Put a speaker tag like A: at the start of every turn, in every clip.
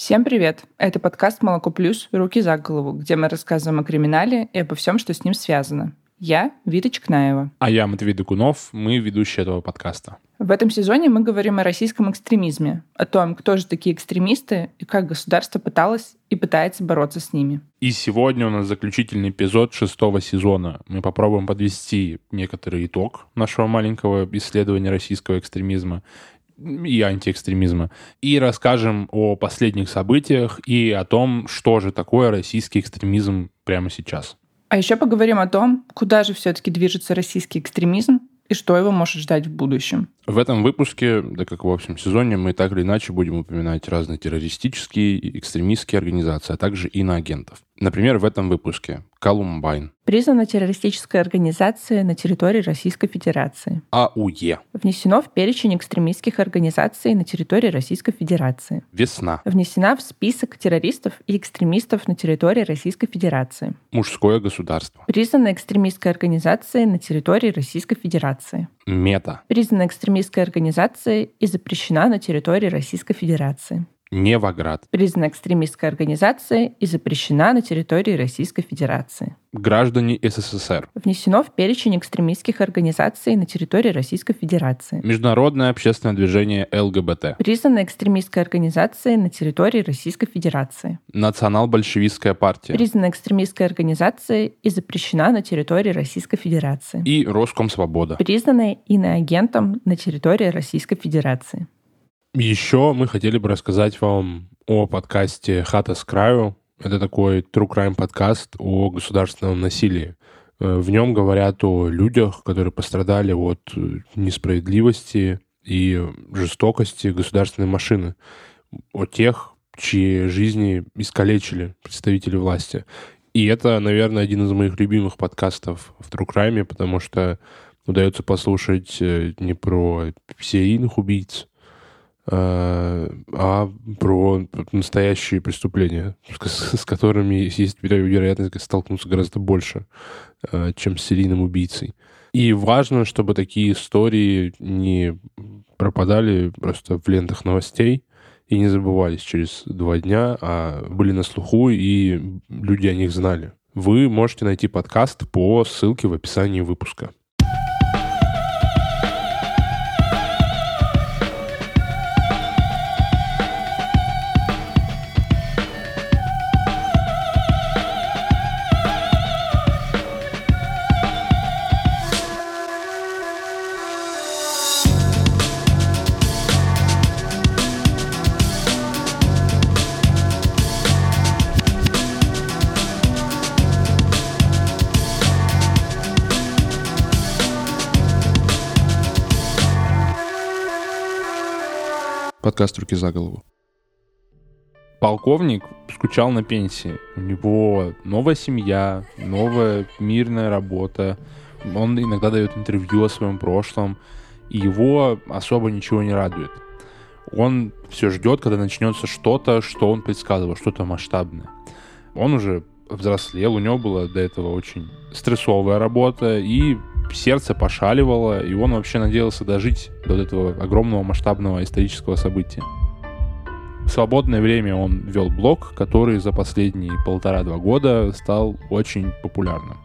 A: Всем привет! Это подкаст «Молоко плюс. Руки за голову», где мы рассказываем о криминале и обо всем, что с ним связано. Я Вита Чкнаева.
B: А я Матвей Докунов, мы ведущие этого подкаста.
A: В этом сезоне мы говорим о российском экстремизме, о том, кто же такие экстремисты и как государство пыталось и пытается бороться с ними.
B: И сегодня у нас заключительный эпизод шестого сезона. Мы попробуем подвести некоторый итог нашего маленького исследования российского экстремизма и антиэкстремизма. И расскажем о последних событиях и о том, что же такое российский экстремизм прямо сейчас.
A: А еще поговорим о том, куда же все-таки движется российский экстремизм и что его может ждать в будущем.
B: В этом выпуске, да как в общем сезоне, мы так или иначе будем упоминать разные террористические и экстремистские организации, а также иноагентов. Например, в этом выпуске Колумбайн.
A: Признана террористической организацией на территории Российской Федерации.
B: АУЕ.
A: Внесено в перечень экстремистских организаций на территории Российской Федерации.
B: Весна.
A: Внесена в список террористов и экстремистов на территории Российской Федерации.
B: Мужское государство.
A: Признана экстремистской организацией на территории Российской Федерации.
B: Мета.
A: Признана экстремистской организацией и запрещена на территории Российской Федерации.
B: Невоград.
A: Признана экстремистской организацией и запрещена на территории Российской Федерации.
B: Граждане СССР.
A: Внесено в перечень экстремистских организаций на территории Российской Федерации.
B: Международное общественное движение ЛГБТ.
A: Признана экстремистской организацией на территории Российской Федерации.
B: Национал-большевистская партия.
A: Признана экстремистской организацией и запрещена на территории Российской Федерации.
B: И Роскомсвобода.
A: Признана иноагентом на территории Российской Федерации.
B: Еще мы хотели бы рассказать вам о подкасте «Хата с краю». Это такой true crime подкаст о государственном насилии. Э, в нем говорят о людях, которые пострадали от несправедливости и жестокости государственной машины, о тех, чьи жизни искалечили представители власти. И это, наверное, один из моих любимых подкастов в True Crime, потому что удается послушать э, не про серийных убийц, Э, а про настоящие преступления, с которыми есть вероятность столкнуться гораздо больше, э, чем с серийным убийцей. И важно, чтобы такие истории не пропадали просто в лентах новостей и не забывались через два дня, а были на слуху, и люди о них знали. Вы можете найти подкаст по ссылке в описании выпуска. Подкаст «Руки за голову». Полковник скучал на пенсии. У него новая семья, новая мирная работа. Он иногда дает интервью о своем прошлом, и его особо ничего не радует. Он все ждет, когда начнется что-то, что он предсказывал, что-то масштабное. Он уже взрослел, у него была до этого очень стрессовая работа, и сердце пошаливало, и он вообще надеялся дожить до этого огромного масштабного исторического события. В свободное время он вел блог, который за последние полтора-два года стал очень популярным.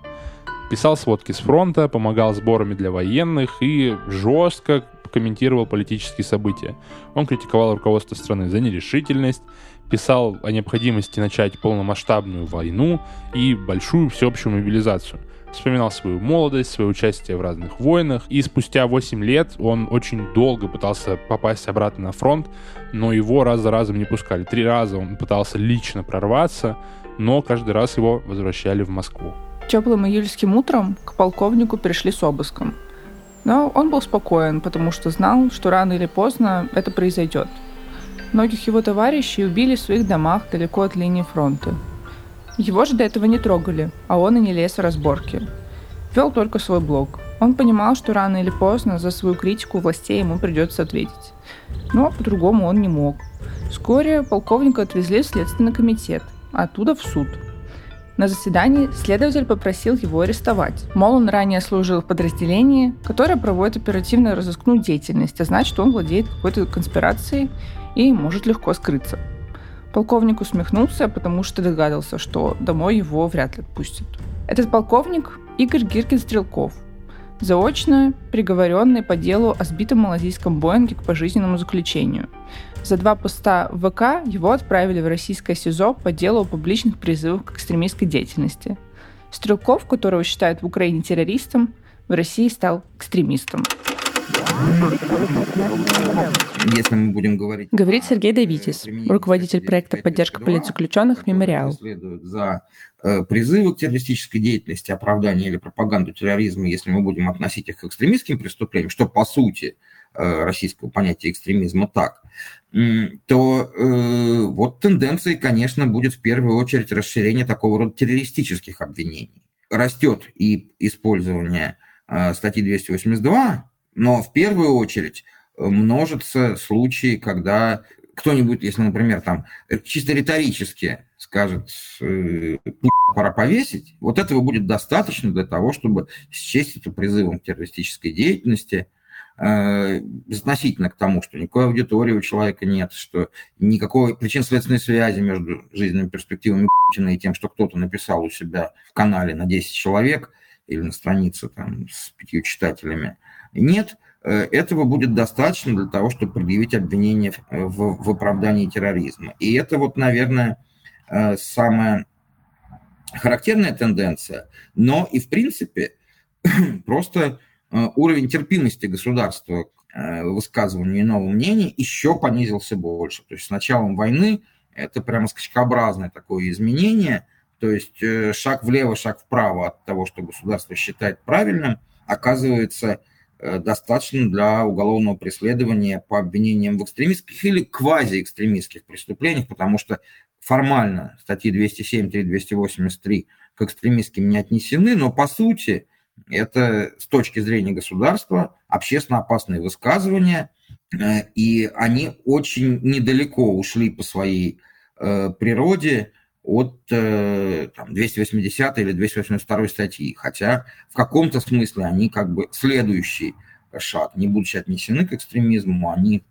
B: Писал сводки с фронта, помогал сборами для военных и жестко комментировал политические события. Он критиковал руководство страны за нерешительность, писал о необходимости начать полномасштабную войну и большую всеобщую мобилизацию – вспоминал свою молодость, свое участие в разных войнах, и спустя 8 лет он очень долго пытался попасть обратно на фронт, но его раз за разом не пускали. Три раза он пытался лично прорваться, но каждый раз его возвращали в Москву.
A: Теплым июльским утром к полковнику пришли с обыском. Но он был спокоен, потому что знал, что рано или поздно это произойдет. Многих его товарищей убили в своих домах далеко от линии фронта. Его же до этого не трогали, а он и не лез в разборки. Вел только свой блог. Он понимал, что рано или поздно за свою критику властей ему придется ответить. Но по-другому он не мог. Вскоре полковника отвезли в Следственный комитет, а оттуда в суд. На заседании следователь попросил его арестовать. Мол, он ранее служил в подразделении, которое проводит оперативную разыскную деятельность, а значит, он владеет какой-то конспирацией и может легко скрыться. Полковник усмехнулся, потому что догадался, что домой его вряд ли отпустят. Этот полковник – Игорь Гиркин-Стрелков, заочно приговоренный по делу о сбитом малазийском Боинге к пожизненному заключению. За два поста в ВК его отправили в российское СИЗО по делу о публичных призывах к экстремистской деятельности. Стрелков, которого считают в Украине террористом, в России стал экстремистом.
C: Если мы будем говорить...
A: Говорит Сергей Давитис, руководитель проекта «Поддержка политзаключенных. Мемориал».
C: За э, призывы к террористической деятельности, оправдание или пропаганду терроризма, если мы будем относить их к экстремистским преступлениям, что по сути э, российского понятия экстремизма так, то э, вот тенденцией, конечно, будет в первую очередь расширение такого рода террористических обвинений. Растет и использование э, статьи 282 но в первую очередь э, множатся случаи, когда кто-нибудь, если, например, там э, чисто риторически скажет, э, пора повесить, вот этого будет достаточно для того, чтобы счесть это призывом к террористической деятельности, относительно к тому, что никакой аудитории у человека нет, что никакой причин-следственной связи между жизненными перспективами Путина и тем, что кто-то написал у себя в канале на 10 человек или на странице там, с пятью читателями – нет, э, этого будет достаточно для того, чтобы предъявить обвинение в, в оправдании терроризма. И это вот, наверное, э, самая характерная тенденция, но и, в принципе, просто э, уровень терпимости государства к высказыванию иного мнения еще понизился больше. То есть с началом войны это прямо скачкообразное такое изменение, то есть шаг влево, шаг вправо от того, что государство считает правильным, оказывается Э, достаточно для уголовного преследования по обвинениям в экстремистских или квазиэкстремистских преступлениях, потому что формально статьи 207 283 к экстремистским не отнесены, но по сути это с точки зрения государства общественно опасные высказывания, э, и они очень недалеко ушли по своей э, природе от э, там, 280 или 282 статьи, хотя в каком-то смысле они как бы следующий шаг, не будучи отнесены к экстремизму, они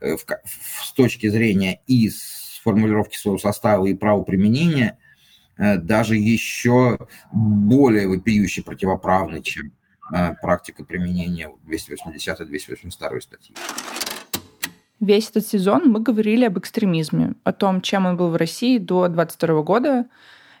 C: э, в, в, с точки зрения и с формулировки своего состава и правоприменения э, даже еще более вопиюще противоправны, чем практика применения 280 и 282 статьи.
A: Весь этот сезон мы говорили об экстремизме, о том, чем он был в России до 22 года.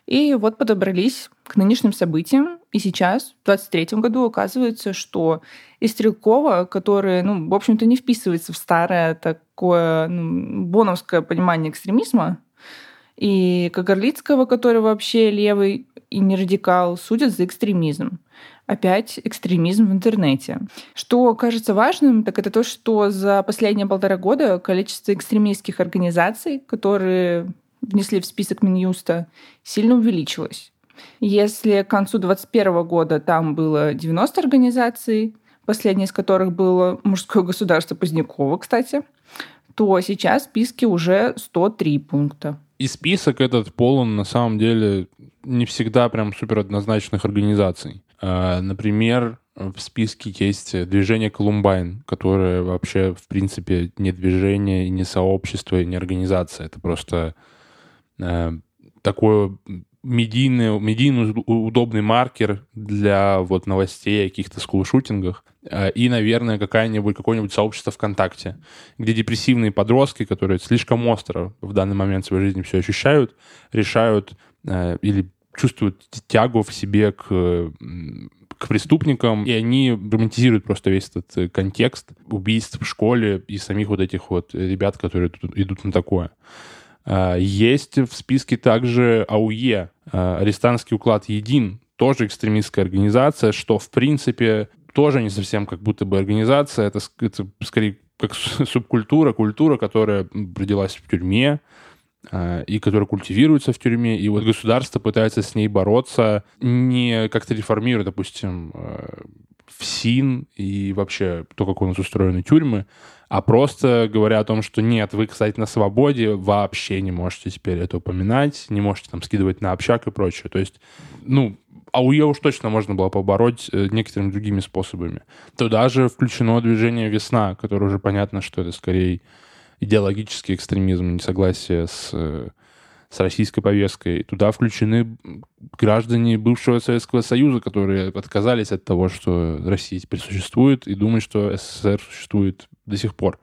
A: И вот подобрались к нынешним событиям. И сейчас, в 23 году, оказывается, что и Стрелкова, который, ну, в общем-то, не вписывается в старое такое ну, боновское понимание экстремизма, и Кагарлицкого, который вообще левый и не радикал, судят за экстремизм опять экстремизм в интернете. Что кажется важным, так это то, что за последние полтора года количество экстремистских организаций, которые внесли в список Минюста, сильно увеличилось. Если к концу 2021 года там было 90 организаций, последней из которых было мужское государство Позднякова, кстати, то сейчас в списке уже 103 пункта.
B: И список этот полон, на самом деле, не всегда прям супер однозначных организаций. А, например, в списке есть движение Колумбайн, которое вообще, в принципе, не движение, не сообщество, не организация. Это просто э, такой медийный, медийный удобный маркер для вот новостей о каких-то скулшутингах. Э, и, наверное, какая-нибудь, какое-нибудь сообщество ВКонтакте, где депрессивные подростки, которые слишком остро в данный момент своей жизни все ощущают, решают э, или чувствуют тягу в себе к, к преступникам, и они романтизируют просто весь этот э, контекст убийств в школе и самих вот этих вот ребят, которые идут на такое. А, есть в списке также АУЕ, а, арестантский уклад «Един», тоже экстремистская организация, что, в принципе, тоже не совсем как будто бы организация, это, это скорее как субкультура, культура, которая родилась в тюрьме, а, и которая культивируется в тюрьме, и вот государство пытается с ней бороться, не как-то реформируя, допустим, в СИН и вообще то, как у нас устроены тюрьмы, а просто говоря о том, что нет, вы, кстати, на свободе вообще не можете теперь это упоминать, не можете там скидывать на общак и прочее. То есть, ну, а у уж точно можно было побороть э, некоторыми другими способами. Туда же включено движение «Весна», которое уже понятно, что это скорее идеологический экстремизм, несогласие с с российской повесткой. Туда включены граждане бывшего Советского Союза, которые отказались от того, что Россия теперь существует, и думают, что СССР существует до сих пор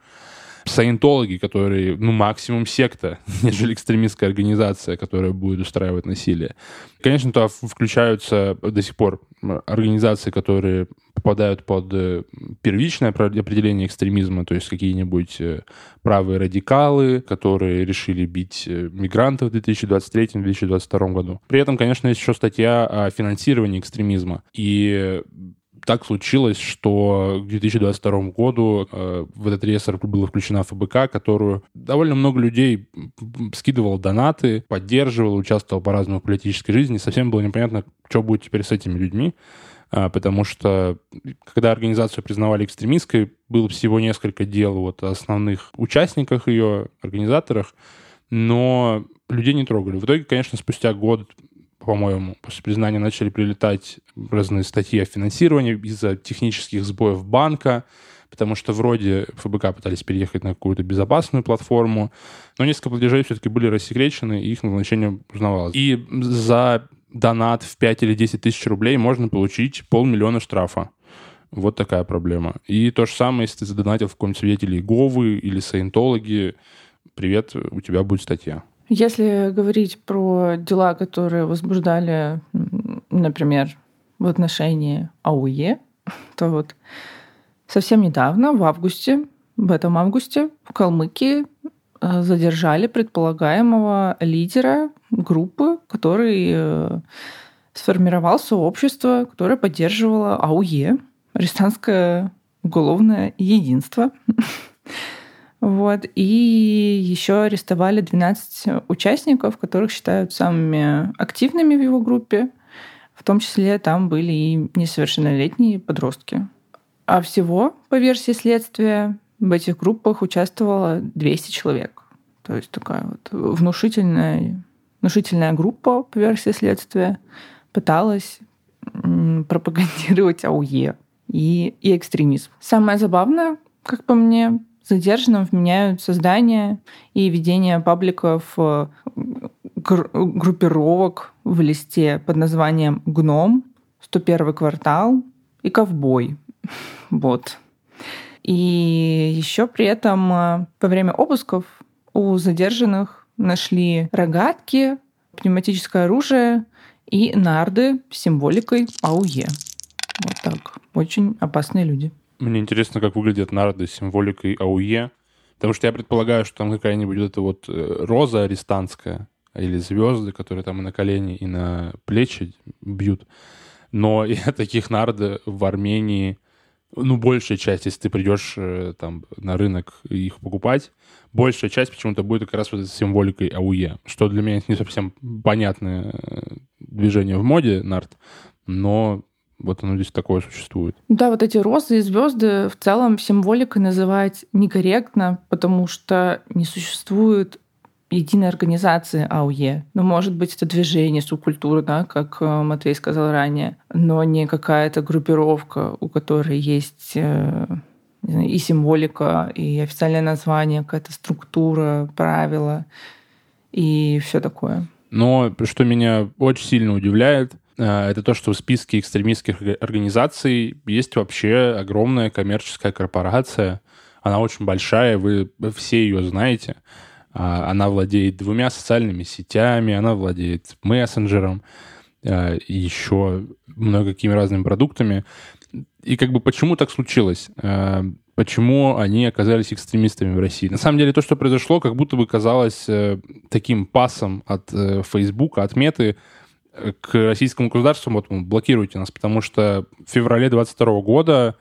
B: саентологи, которые, ну, максимум секта, нежели экстремистская организация, которая будет устраивать насилие. Конечно, туда включаются до сих пор организации, которые попадают под э, первичное определение экстремизма, то есть какие-нибудь э, правые радикалы, которые решили бить э, мигрантов в 2023-2022 году. При этом, конечно, есть еще статья о финансировании экстремизма. И так случилось, что к 2022 году э, в этот реестр была включена ФБК, которую довольно много людей скидывало донаты, поддерживал, участвовал по-разному в политической жизни. Совсем было непонятно, что будет теперь с этими людьми, э, потому что когда организацию признавали экстремистской, было всего несколько дел вот, о основных участниках ее, организаторах, но людей не трогали. В итоге, конечно, спустя год по-моему, после признания начали прилетать разные статьи о финансировании из-за технических сбоев банка, потому что вроде ФБК пытались переехать на какую-то безопасную платформу, но несколько платежей все-таки были рассекречены, и их назначение узнавалось. И за донат в 5 или 10 тысяч рублей можно получить полмиллиона штрафа. Вот такая проблема. И то же самое, если ты задонатил в каком-нибудь свидетеле Говы или саентологи, привет, у тебя будет статья.
A: Если говорить про дела, которые возбуждали, например, в отношении АУЕ, то вот совсем недавно, в августе, в этом августе в Калмыкии э, задержали предполагаемого лидера группы, который э, сформировал сообщество, которое поддерживало АУЕ, арестантское уголовное единство. Вот. И еще арестовали 12 участников, которых считают самыми активными в его группе. В том числе там были и несовершеннолетние подростки. А всего, по версии следствия, в этих группах участвовало 200 человек. То есть такая вот внушительная, внушительная группа, по версии следствия, пыталась пропагандировать АУЕ и, и экстремизм. Самое забавное, как по мне, задержанным вменяют создание и ведение пабликов э, группировок в листе под названием «Гном», «101 квартал» и «Ковбой». Вот. И еще при этом э, во время обысков у задержанных нашли рогатки, пневматическое оружие и нарды с символикой АУЕ. Вот так. Очень опасные люди.
B: Мне интересно, как выглядят нарды с символикой АУЕ, потому что я предполагаю, что там какая-нибудь вот эта вот э, роза арестантская или звезды, которые там и на колени, и на плечи бьют. Но и таких нарды в Армении, ну, большая часть, если ты придешь э, там на рынок их покупать, большая часть почему-то будет как раз вот этой символикой АУЕ, что для меня не совсем понятное э, движение в моде нарт, но вот оно здесь такое существует.
A: Да, вот эти розы и звезды в целом символикой называть некорректно, потому что не существует единой организации АУЕ. Ну, может быть, это движение, субкультура, да, как э, Матвей сказал ранее, но не какая-то группировка, у которой есть э, и символика, и официальное название, какая-то структура, правила и все такое.
B: Но что меня очень сильно удивляет, это то, что в списке экстремистских организаций есть вообще огромная коммерческая корпорация. Она очень большая, вы все ее знаете. А, она владеет двумя социальными сетями, она владеет мессенджером, э, еще много какими разными продуктами. И как бы почему так случилось? Э, почему они оказались экстремистами в России? На самом деле то, что произошло, как будто бы казалось таким пасом от Facebook, от меты, к российскому государству, вот, блокируйте нас, потому что в феврале 22 года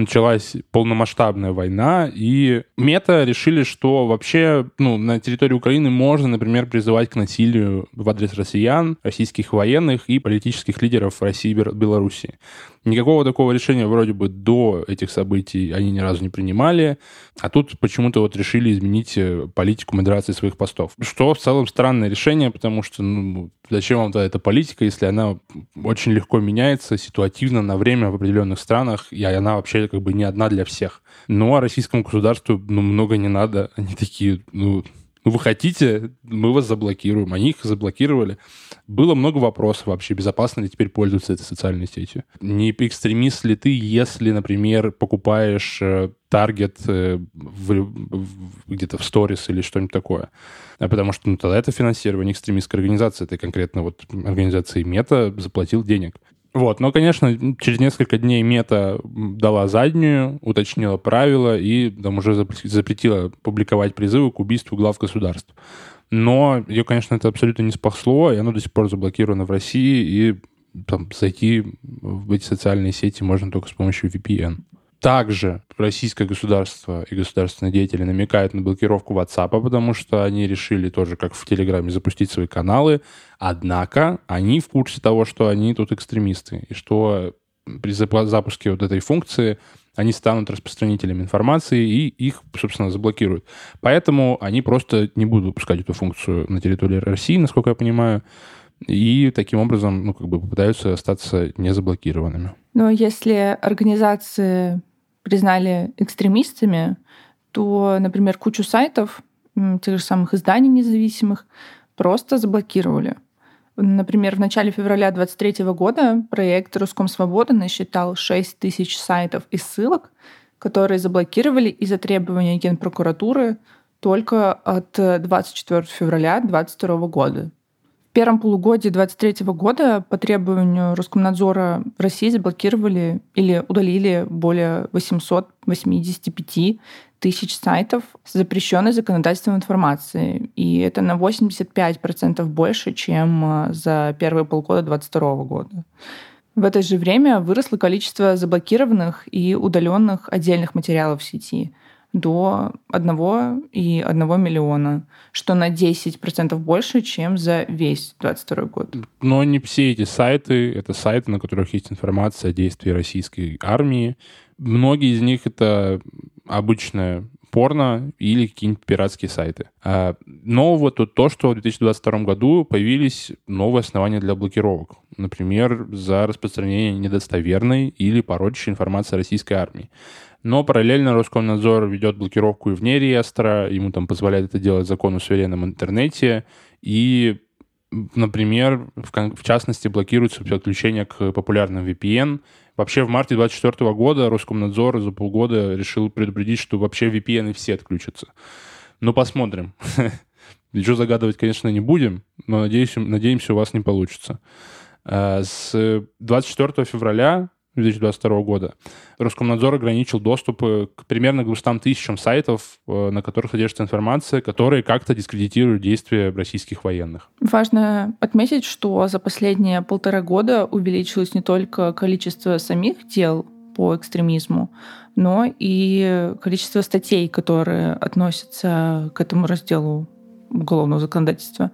B: началась полномасштабная война, и мета решили, что вообще ну, на территории Украины можно, например, призывать к насилию в адрес россиян, российских военных и политических лидеров России и Белоруссии. Никакого такого решения вроде бы до этих событий они ни разу не принимали, а тут почему-то вот решили изменить э, политику модерации своих постов. Что в целом странное решение, потому что ну, зачем вам тогда эта политика, если она очень легко меняется ситуативно на время в определенных странах, и она вообще как бы не одна для всех. Ну, а российскому государству ну, много не надо. Они такие, ну, ну, вы хотите, мы вас заблокируем. Они их заблокировали. Было много вопросов вообще, безопасно ли теперь пользоваться этой социальной сетью. Не экстремист ли ты, если, например, покупаешь э, таргет э, где-то в сторис или что-нибудь такое. А потому что ну, тогда это финансирование экстремистской организации. Это конкретно вот организации Мета заплатил денег. Вот, но, конечно, через несколько дней Мета дала заднюю, уточнила правила и там уже запретила публиковать призывы к убийству глав государств. Но ее, конечно, это абсолютно не спасло, и оно до сих пор заблокировано в России, и там, зайти в эти социальные сети можно только с помощью VPN. Также российское государство и государственные деятели намекают на блокировку WhatsApp, потому что они решили тоже, как в Телеграме, запустить свои каналы. Однако они в курсе того, что они тут экстремисты, и что при запуске вот этой функции они станут распространителями информации и их, собственно, заблокируют. Поэтому они просто не будут выпускать эту функцию на территории России, насколько я понимаю, и таким образом, ну, как бы попытаются остаться незаблокированными.
A: Но если организации признали экстремистами, то, например, кучу сайтов, тех же самых изданий независимых, просто заблокировали. Например, в начале февраля 2023 года проект «Руском Свобода» насчитал 6 тысяч сайтов и ссылок, которые заблокировали из-за требования Генпрокуратуры только от 24 февраля 2022 года. В первом полугодии 2023 года по требованию Роскомнадзора в России заблокировали или удалили более 885 тысяч сайтов с запрещенной законодательством информации. И это на 85% больше, чем э, за первые полгода 2022 года. В это же время выросло количество заблокированных и удаленных отдельных материалов в сети до 1,1 миллиона, что на 10% больше, чем за весь 2022 год.
B: Но не все эти сайты, это сайты, на которых есть информация о действии российской армии. Многие из них это обычная порно или какие-нибудь пиратские сайты. А нового тут то, что в 2022 году появились новые основания для блокировок. Например, за распространение недостоверной или порочащей информации российской армии. Но параллельно Роскомнадзор ведет блокировку и вне реестра, ему там позволяет это делать закон о суверенном интернете, и, например, в, в частности, блокируется подключение к популярным VPN. Вообще в марте 2024 года Роскомнадзор за полгода решил предупредить, что вообще VPN и все отключатся. Ну, посмотрим. Ничего загадывать, конечно, не будем, но надеюсь, надеемся, у вас не получится. Э, с 24 февраля 2022 года Роскомнадзор ограничил доступы к примерно 200 тысячам сайтов, э, на которых содержится информация, которые как-то дискредитируют действия российских военных.
A: Важно отметить, что за последние полтора года увеличилось не только количество самих дел по экстремизму, но и количество статей, которые относятся к этому разделу уголовного законодательства.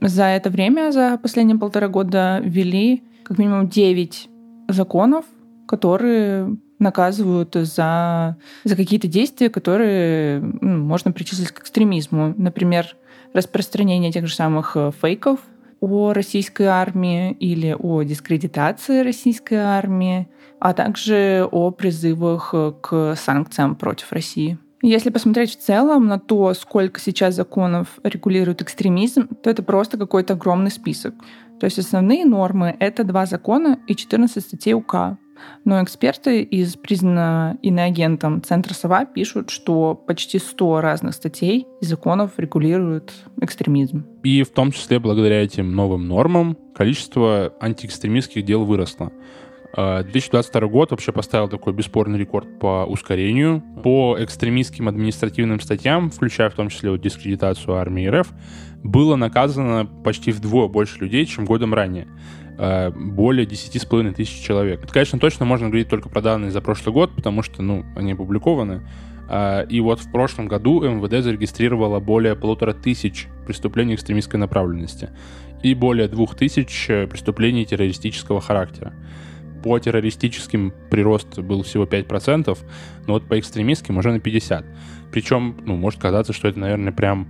A: За это время, за последние полтора года, ввели как минимум 9 законов, которые наказывают за, за какие-то действия, которые ну, можно причислить к экстремизму. Например, распространение тех же самых э, фейков о российской армии или о дискредитации российской армии, а также о призывах э, к санкциям против России. Если посмотреть в целом на то, сколько сейчас законов регулирует экстремизм, то это просто какой-то огромный список. То есть основные нормы — это два закона и 14 статей УК. Но эксперты из признанного иноагентом Центра СОВА пишут, что почти 100 разных статей и законов регулируют экстремизм.
B: И в том числе благодаря этим новым нормам количество антиэкстремистских дел выросло. 2022 а, год вообще поставил такой бесспорный рекорд по ускорению. По экстремистским административным статьям, включая в том числе вот дискредитацию армии РФ, было наказано почти вдвое больше людей, чем годом ранее. А, более 10,5 тысяч человек. Это, конечно, точно можно говорить только про данные за прошлый год, потому что, ну, они опубликованы. А, и вот в прошлом году МВД зарегистрировало более полутора тысяч преступлений экстремистской направленности и более двух тысяч преступлений террористического характера. По террористическим прирост был всего 5%, но вот по экстремистским уже на 50%. Причем, ну, может казаться, что это, наверное, прям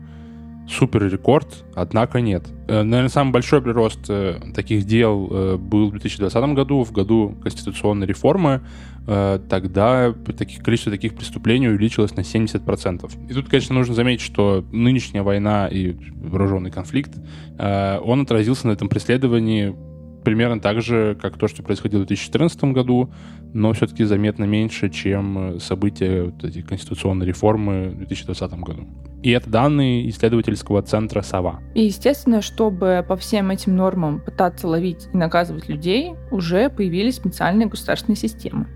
B: супер рекорд, однако нет. Э, наверное, самый большой прирост э, таких дел э, был в 2020 году, в году конституционной реформы. Тогда таких, количество таких преступлений увеличилось на 70%. И тут, конечно, нужно заметить, что нынешняя война и вооруженный конфликт, он отразился на этом преследовании примерно так же, как то, что происходило в 2014 году, но все-таки заметно меньше, чем события вот эти конституционной реформы в 2020 году. И это данные исследовательского центра «Сова».
A: И, естественно, чтобы по всем этим нормам пытаться ловить и наказывать людей, уже появились специальные государственные системы.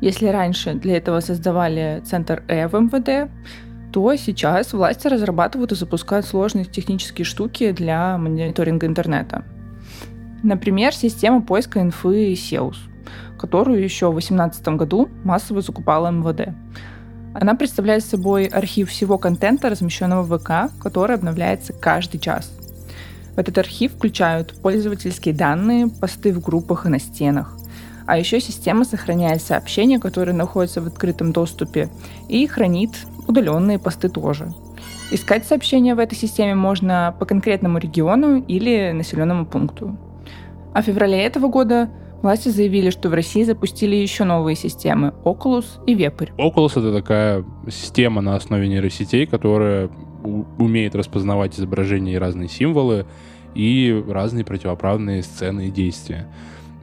A: Если раньше для этого создавали центр Э в МВД, то сейчас власти разрабатывают и запускают сложные технические штуки для мониторинга интернета. Например, система поиска инфы SEUS, которую еще в 2018 году массово закупала МВД. Она представляет собой архив всего контента, размещенного в ВК, который обновляется каждый час. В этот архив включают пользовательские данные, посты в группах и на стенах. А еще система сохраняет сообщения, которые находятся в открытом доступе, и хранит удаленные посты тоже. Искать сообщения в этой системе можно по конкретному региону или населенному пункту. А в феврале этого года власти заявили, что в России запустили еще новые системы — Oculus и Вепрь.
B: Oculus — это такая система на основе нейросетей, которая умеет распознавать изображения и разные символы, и разные противоправные сцены и действия.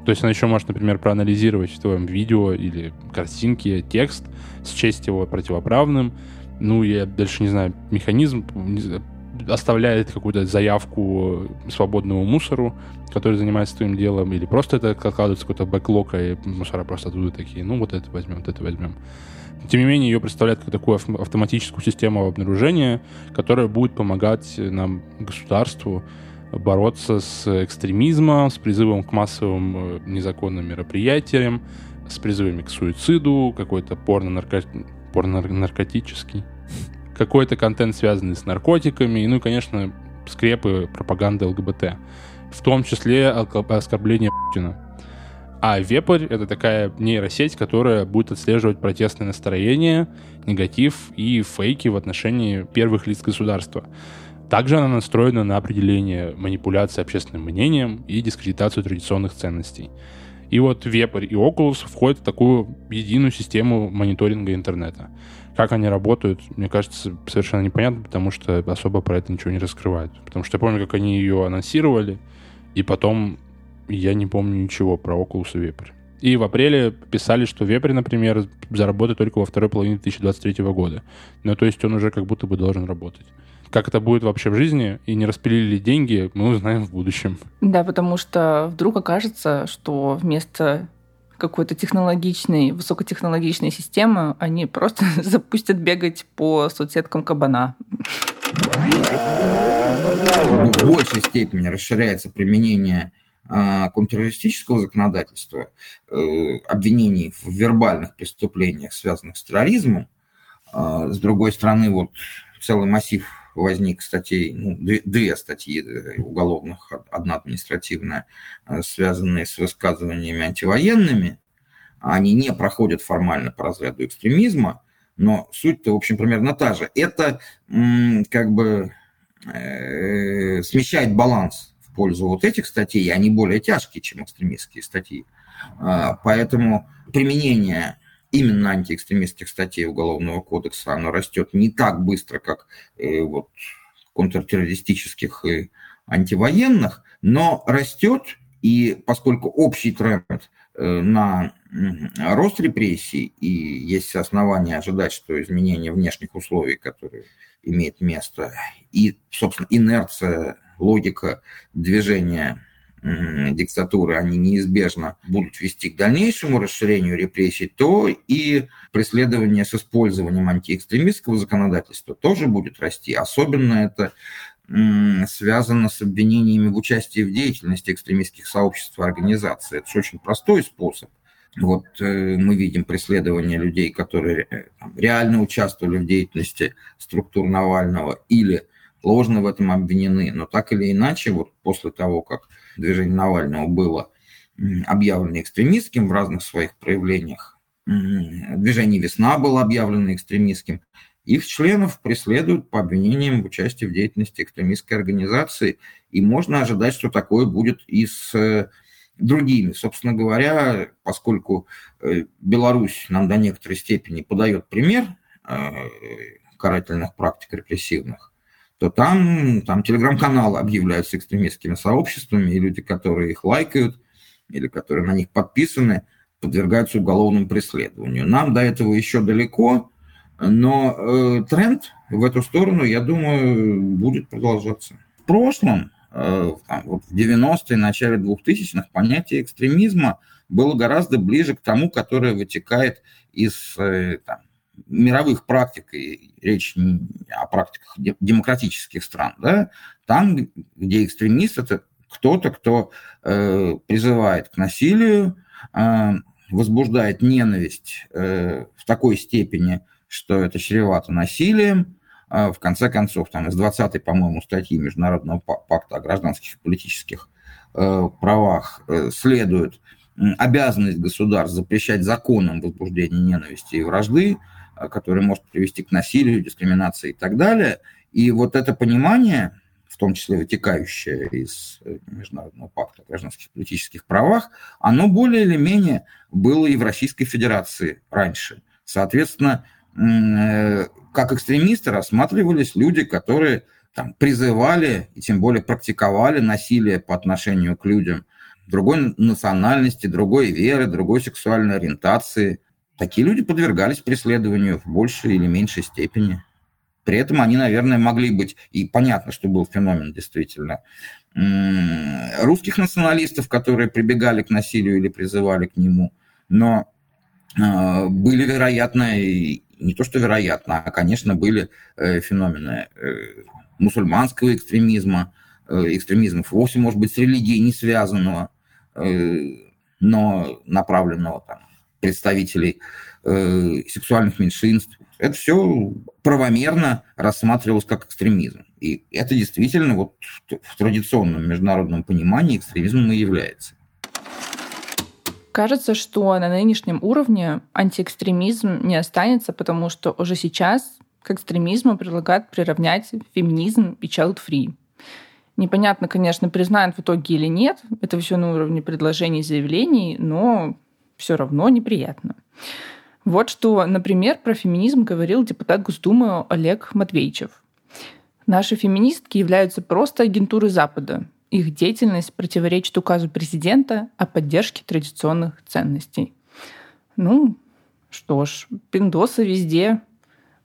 B: То есть она еще может, например, проанализировать в твоем видео или картинке текст, счесть его противоправным. Ну, я дальше не знаю, механизм оставляет какую-то заявку свободному мусору, который занимается своим делом, или просто это откладывается какой-то бэклог, и мусора просто оттуда такие, ну вот это возьмем, вот это возьмем. Тем не менее, ее представляет как такую автоматическую систему обнаружения, которая будет помогать нам, государству, бороться с экстремизмом, с призывом к массовым э, незаконным мероприятиям, с призывами к суициду, какой-то порно-нарко... порно-наркотический какой-то контент, связанный с наркотиками, ну и, конечно, скрепы пропаганды ЛГБТ. В том числе оскорбление Путина. А Вепрь — это такая нейросеть, которая будет отслеживать протестные настроения, негатив и фейки в отношении первых лиц государства. Также она настроена на определение манипуляции общественным мнением и дискредитацию традиционных ценностей. И вот Вепрь и Oculus входят в такую единую систему мониторинга интернета. Как они работают, мне кажется, совершенно непонятно, потому что особо про это ничего не раскрывают. Потому что я помню, как они ее анонсировали, и потом я не помню ничего про Oculus и Vapor. И в апреле писали, что Вепрь, например, заработает только во второй половине 2023 года. Ну, то есть он уже как будто бы должен работать. Как это будет вообще в жизни и не распилили деньги, мы узнаем в будущем.
A: Да, потому что вдруг окажется, что вместо какой-то технологичной, высокотехнологичной системы, они просто запустят бегать по соцсеткам кабана.
C: В большей степени расширяется применение а, контртеррористического законодательства, э, обвинений в вербальных преступлениях, связанных с терроризмом. А, с другой стороны, вот целый массив возник статей, ну, две, статьи э, уголовных, одна административная, э, связанные с высказываниями антивоенными. Они не проходят формально по разряду экстремизма, но суть-то, в общем, примерно та же. Это как бы э, смещает баланс в пользу вот этих статей, они более тяжкие, чем экстремистские статьи. Э, поэтому применение именно антиэкстремистских статей Уголовного кодекса, оно растет не так быстро, как э, вот, контртеррористических и антивоенных, но растет, и поскольку общий тренд э, на рост репрессий, и есть основания ожидать, что изменение внешних условий, которые имеют место, и, собственно, инерция, логика движения диктатуры, они неизбежно будут вести к дальнейшему расширению репрессий, то и преследование с использованием антиэкстремистского законодательства тоже будет расти. Особенно это связано с обвинениями в участии в деятельности экстремистских сообществ и организаций. Это же очень простой способ. Вот э, мы видим преследование людей, которые э, реально участвовали в деятельности структур Навального или ложно в этом обвинены. Но так или иначе, вот после того, как движение Навального было объявлены экстремистским в разных своих проявлениях. Движение «Весна» было объявлено экстремистским. Их членов преследуют по обвинениям в участии в деятельности экстремистской организации, и можно ожидать, что такое будет и с э, другими. Собственно говоря, поскольку э, Беларусь нам до некоторой степени подает пример э, карательных практик репрессивных, то там, там телеграм-каналы объявляются экстремистскими сообществами, и люди, которые их лайкают или которые на них подписаны, подвергаются уголовному преследованию. Нам до этого еще далеко, но э, тренд в эту сторону, я думаю, будет продолжаться. В прошлом, э, там, вот в 90-е, начале 2000-х, понятие экстремизма было гораздо ближе к тому, которое вытекает из э, там, мировых практик, и речь о практиках демократических стран, да, там, где экстремист – это кто-то, кто э, призывает к насилию, э, возбуждает ненависть э, в такой степени, что это чревато насилием. А в конце концов, там из 20-й, по-моему, статьи Международного пакта о гражданских и политических э, правах э, следует обязанность государств запрещать законом возбуждение ненависти и вражды, э, которое может привести к насилию, дискриминации и так далее. И вот это понимание, в том числе вытекающее из Международного пакта о гражданских политических правах, оно более или менее было и в Российской Федерации раньше. Соответственно, Э, как экстремисты рассматривались люди, которые там, призывали и тем более практиковали насилие по отношению к людям другой национальности, другой веры, другой сексуальной ориентации. Такие люди подвергались преследованию в большей или меньшей степени. При этом они, наверное, могли быть, и понятно, что был феномен действительно, русских националистов, которые прибегали к насилию или призывали к нему, но а, были, вероятно, не то что вероятно, а, конечно, были э, феномены э, мусульманского экстремизма, э, экстремизма вовсе, может быть, с религией не связанного, но направленного там, представителей сексуальных меньшинств. Это все правомерно рассматривалось как экстремизм. И это действительно вот в традиционном международном понимании экстремизмом и является.
A: Кажется, что на нынешнем уровне антиэкстремизм не останется, потому что уже сейчас к экстремизму предлагают приравнять феминизм и child-free. Непонятно, конечно, признают в итоге или нет. Это все на уровне предложений и заявлений, но все равно неприятно. Вот что, например, про феминизм говорил депутат Госдумы Олег Матвейчев. Наши феминистки являются просто агентурой Запада, их деятельность противоречит указу президента о поддержке традиционных ценностей. Ну, что ж, пиндосы везде.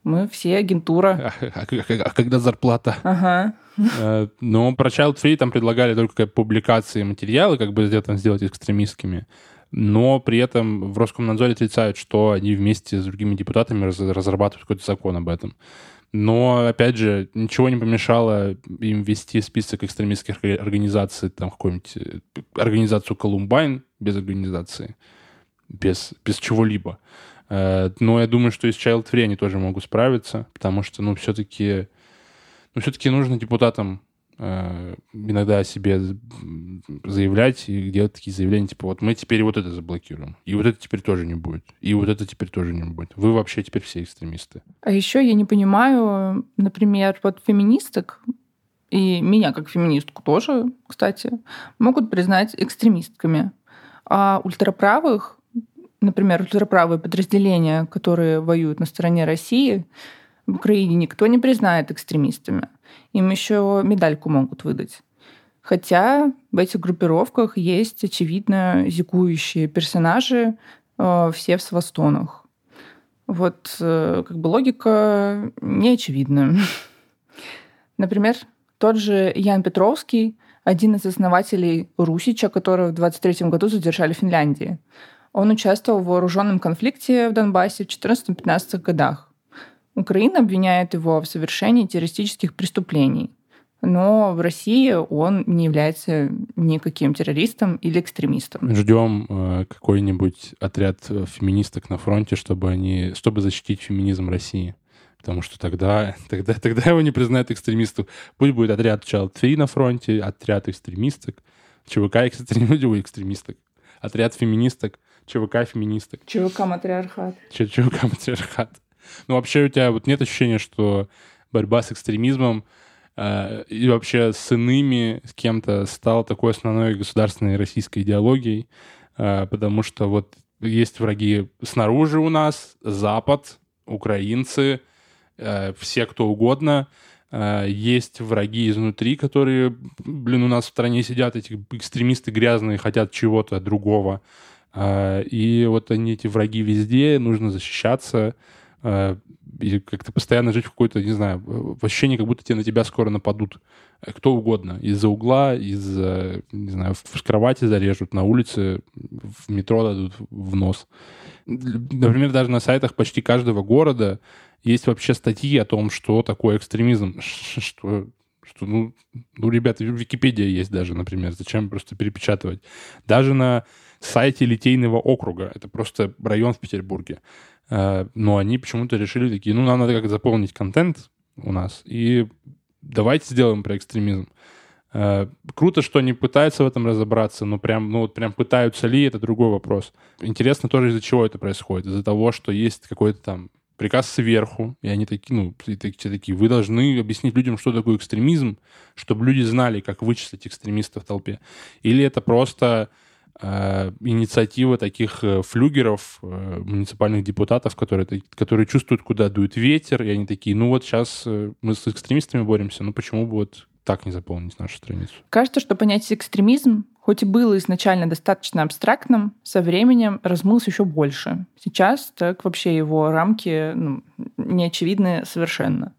A: Мы все агентура.
B: А, а, а, а когда зарплата?
A: Ага.
B: Э, но про Child Free там предлагали только публикации материалы, как бы это сделать экстремистскими. Но при этом в Роскомнадзоре отрицают, что они вместе с другими депутатами разрабатывают какой-то закон об этом. Но, опять же, ничего не помешало им ввести список экстремистских организаций, там, какую-нибудь э, организацию Колумбайн без организации, без, без чего-либо. Э, но я думаю, что и с Child Free они тоже могут справиться, потому что, ну, все-таки ну, все-таки нужно депутатам иногда о себе заявлять и делать такие заявления, типа, вот мы теперь вот это заблокируем, и вот это теперь тоже не будет, и вот это теперь тоже не будет. Вы вообще теперь все экстремисты.
A: А еще я не понимаю, например, вот феминисток, и меня как феминистку тоже, кстати, могут признать экстремистками. А ультраправых, например, ультраправые подразделения, которые воюют на стороне России, в Украине никто не признает экстремистами. Им еще медальку могут выдать. Хотя в этих группировках есть, очевидно, зикующие персонажи, э, все в свастонах. Вот э, как бы логика не очевидна. Например, тот же Ян Петровский, один из основателей Русича, которого в 23 году задержали в Финляндии. Он участвовал в вооруженном конфликте в Донбассе в 14-15 годах. Украина обвиняет его в совершении террористических преступлений. Но в России он не является никаким террористом или экстремистом.
B: Ждем э, какой-нибудь отряд э, феминисток на фронте, чтобы они, чтобы защитить феминизм России. Потому что тогда, тогда, тогда его не признают экстремистом. Пусть будет отряд Child Free на фронте, отряд экстремисток, ЧВК экстремистов, экстремисток. отряд феминисток, ЧВК феминисток.
A: ЧВК матриархат.
B: ЧВК матриархат. Ну, вообще у тебя вот нет ощущения, что борьба с экстремизмом э, и вообще с иными, с кем-то стала такой основной государственной российской идеологией, э, потому что вот есть враги снаружи у нас, Запад, украинцы, э, все кто угодно. Э, есть враги изнутри, которые, блин, у нас в стране сидят, эти экстремисты грязные, хотят чего-то другого. Э, и вот они, эти враги везде, нужно защищаться и как-то постоянно жить в какой-то, не знаю, в ощущении, как будто тебе на тебя скоро нападут кто угодно. Из-за угла, из не знаю, в кровати зарежут, на улице, в метро дадут в нос. Например, даже на сайтах почти каждого города есть вообще статьи о том, что такое экстремизм, что что, ну, ну, ребята, Википедия есть даже, например, зачем просто перепечатывать. Даже на сайте Литейного округа, это просто район в Петербурге, э, но они почему-то решили такие, ну, нам надо как заполнить контент у нас, и давайте сделаем про экстремизм. Э, круто, что они пытаются в этом разобраться, но прям, ну, вот прям пытаются ли, это другой вопрос. Интересно тоже, из-за чего это происходит. Из-за того, что есть какой-то там приказ сверху, и они такие, ну, такие, такие, вы должны объяснить людям, что такое экстремизм, чтобы люди знали, как вычислить экстремиста в толпе. Или это просто э, инициатива таких э, флюгеров, э, муниципальных депутатов, которые, которые чувствуют, куда дует ветер, и они такие, ну вот сейчас э, мы с экстремистами боремся, ну почему бы вот так не заполнить нашу страницу?
A: Кажется, что понятие экстремизм хоть и было изначально достаточно абстрактным, со временем размылось еще больше. Сейчас так вообще его рамки ну, не очевидны совершенно.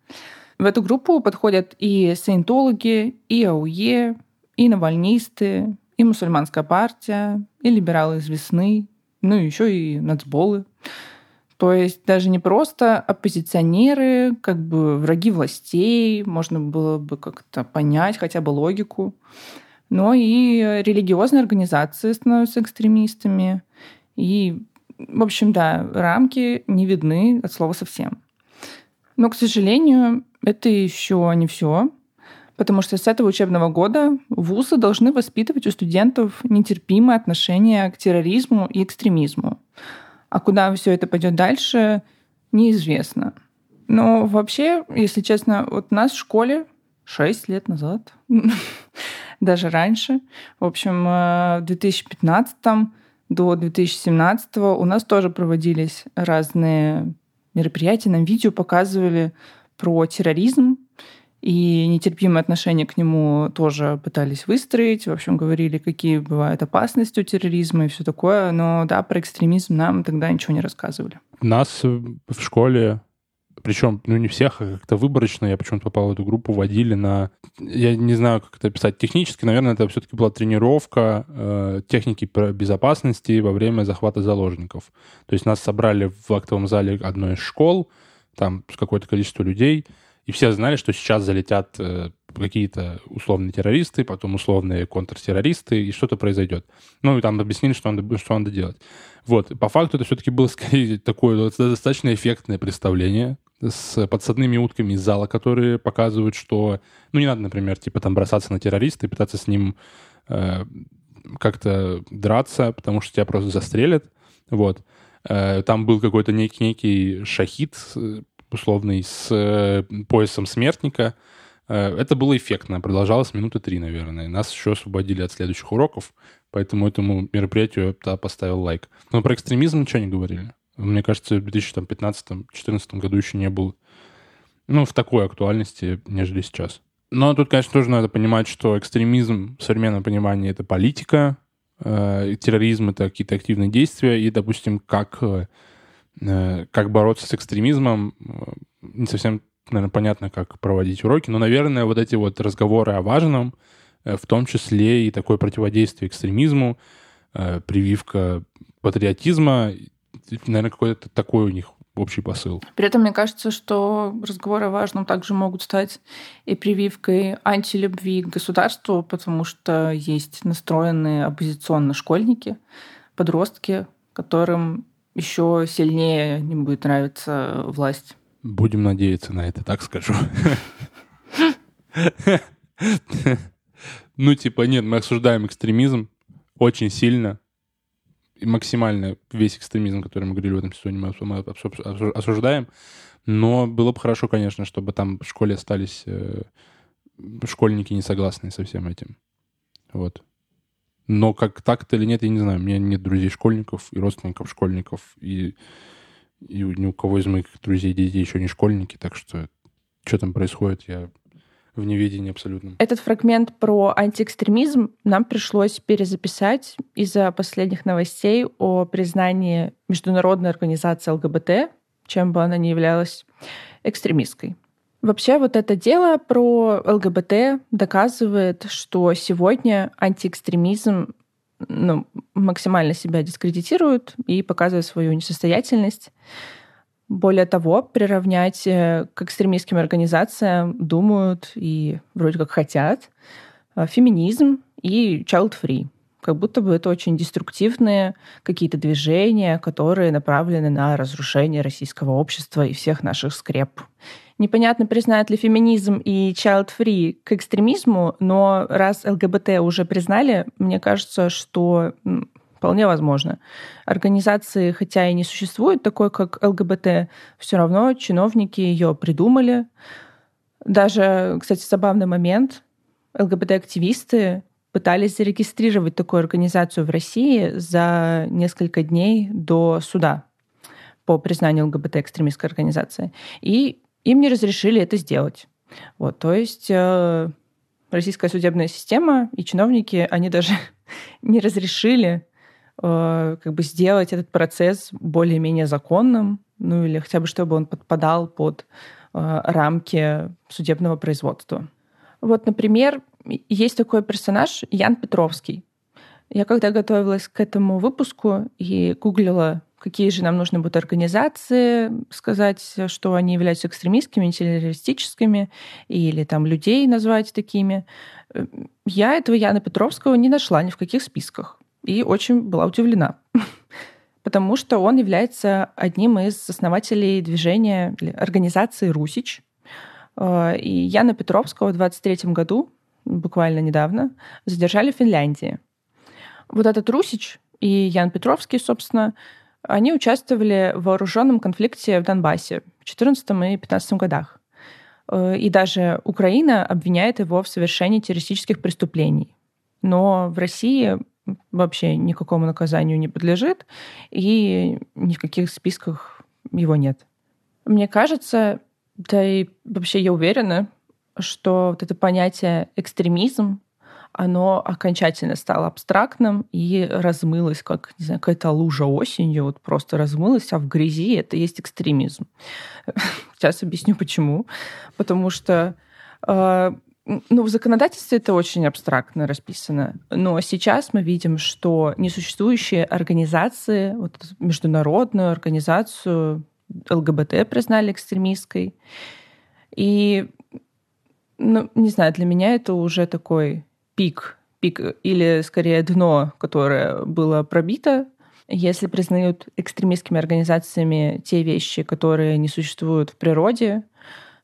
A: В эту группу подходят и саентологи, и АУЕ, и навальнисты, и мусульманская партия, и либералы из весны, ну и еще и нацболы. То есть даже не просто оппозиционеры, как бы враги властей, можно было бы как-то понять хотя бы логику, но и религиозные организации становятся экстремистами. И, в общем, да, рамки не видны от слова совсем. Но, к сожалению, это еще не все, потому что с этого учебного года вузы должны воспитывать у студентов нетерпимое отношение к терроризму и экстремизму. А куда все это пойдет дальше, неизвестно. Но вообще, если честно, вот нас в школе 6 лет назад даже раньше. В общем, э, в 2015 до 2017 у нас тоже проводились разные мероприятия, нам видео показывали про терроризм, и нетерпимое отношение к нему тоже пытались выстроить. В общем, говорили, какие бывают опасности у терроризма и все такое. Но да, про экстремизм нам тогда ничего не рассказывали.
B: Нас в школе причем, ну, не всех, а как-то выборочно, я почему-то попал в эту группу, водили на... Я не знаю, как это описать технически, наверное, это все-таки была тренировка э, техники безопасности во время захвата заложников. То есть нас собрали в актовом зале одной из школ, там какое-то количество людей, и все знали, что сейчас залетят э, какие-то условные террористы, потом условные контртеррористы, и что-то произойдет. Ну, и там объяснили, что надо, что надо делать. Вот. По факту это все-таки было скорее такое достаточно эффектное представление, с подсадными утками из зала, которые показывают, что, ну, не надо, например, типа там бросаться на террориста и пытаться с ним э, как-то драться, потому что тебя просто застрелят. Вот. Э, там был какой-то некий, некий шахид э, условный с э, поясом смертника. Э, это было эффектно, продолжалось минуты три, наверное. Нас еще освободили от следующих уроков, поэтому этому мероприятию я поставил лайк. Но про экстремизм ничего не говорили. Мне кажется, в 2015-2014 году еще не был ну, в такой актуальности, нежели сейчас. Но тут, конечно, тоже надо понимать, что экстремизм в современном понимании — это политика, э, терроризм — это какие-то активные действия, и, допустим, как, э, как бороться с экстремизмом, э, не совсем, наверное, понятно, как проводить уроки, но, наверное, вот эти вот разговоры о важном, э, в том числе и такое противодействие экстремизму, э, прививка патриотизма наверное, какой-то такой у них общий посыл.
A: При этом мне кажется, что разговоры о важном также могут стать и прививкой антилюбви к государству, потому что есть настроенные оппозиционно школьники, подростки, которым еще сильнее не будет нравиться власть.
B: Будем надеяться на это, так скажу. Ну, типа, нет, мы осуждаем экстремизм очень сильно, максимально весь экстремизм, который мы говорили в этом сезоне, мы осуждаем. Но было бы хорошо, конечно, чтобы там в школе остались э, школьники не согласные со всем этим. Вот. Но как так-то или нет, я не знаю. У меня нет друзей-школьников и родственников школьников, и, и ни у кого из моих друзей детей еще не школьники, так что что там происходит, я в неведении абсолютно.
A: Этот фрагмент про антиэкстремизм нам пришлось перезаписать из-за последних новостей о признании Международной организации ЛГБТ, чем бы она ни являлась, экстремистской. Вообще вот это дело про ЛГБТ доказывает, что сегодня антиэкстремизм ну, максимально себя дискредитирует и показывает свою несостоятельность. Более того, приравнять э, к экстремистским организациям думают и вроде как хотят э, феминизм и child-free. Как будто бы это очень деструктивные какие-то движения, которые направлены на разрушение российского общества и всех наших скреп. Непонятно, признают ли феминизм и child-free к экстремизму, но раз ЛГБТ уже признали, мне кажется, что вполне возможно. Организации, хотя и не существует такой, как ЛГБТ, все равно чиновники ее придумали. Даже, кстати, забавный момент. ЛГБТ-активисты пытались зарегистрировать такую организацию в России за несколько дней до суда по признанию ЛГБТ-экстремистской организации. И им не разрешили это сделать. Вот, то есть э, российская судебная система и чиновники, они даже не разрешили э, как бы сделать этот процесс более-менее законным, ну или хотя бы чтобы он подпадал под э, рамки судебного производства. Вот, например, есть такой персонаж Ян Петровский. Я когда готовилась к этому выпуску и гуглила какие же нам нужны будут организации, сказать, что они являются экстремистскими, террористическими, или там людей назвать такими. Я этого Яна Петровского не нашла ни в каких списках. И очень была удивлена. Потому что он является одним из основателей движения организации «Русич». Э, и Яна Петровского в 23 году, буквально недавно, задержали в Финляндии. Вот этот «Русич» и Ян Петровский, собственно, они участвовали в вооруженном конфликте в Донбассе в 2014 и 2015 годах. Э, и даже Украина обвиняет его в совершении террористических преступлений. Но в России вообще никакому наказанию не подлежит, и ни в каких списках его нет. Мне кажется, да и вообще я уверена, что вот это понятие экстремизм оно окончательно стало абстрактным и размылось, как, не знаю, какая-то лужа осенью, вот просто размылось, а в грязи это есть экстремизм. Сейчас объясню, почему. Потому что э, ну, в законодательстве это очень абстрактно расписано. Но сейчас мы видим, что несуществующие организации, вот международную организацию ЛГБТ признали экстремистской. И, ну, не знаю, для меня это уже такой пик, пик или скорее дно, которое было пробито, если признают экстремистскими организациями те вещи, которые не существуют в природе.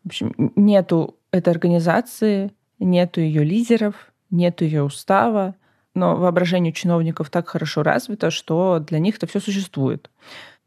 A: В общем, нету этой организации, нету ее лидеров, нету ее устава, но воображение чиновников так хорошо развито, что для них это все существует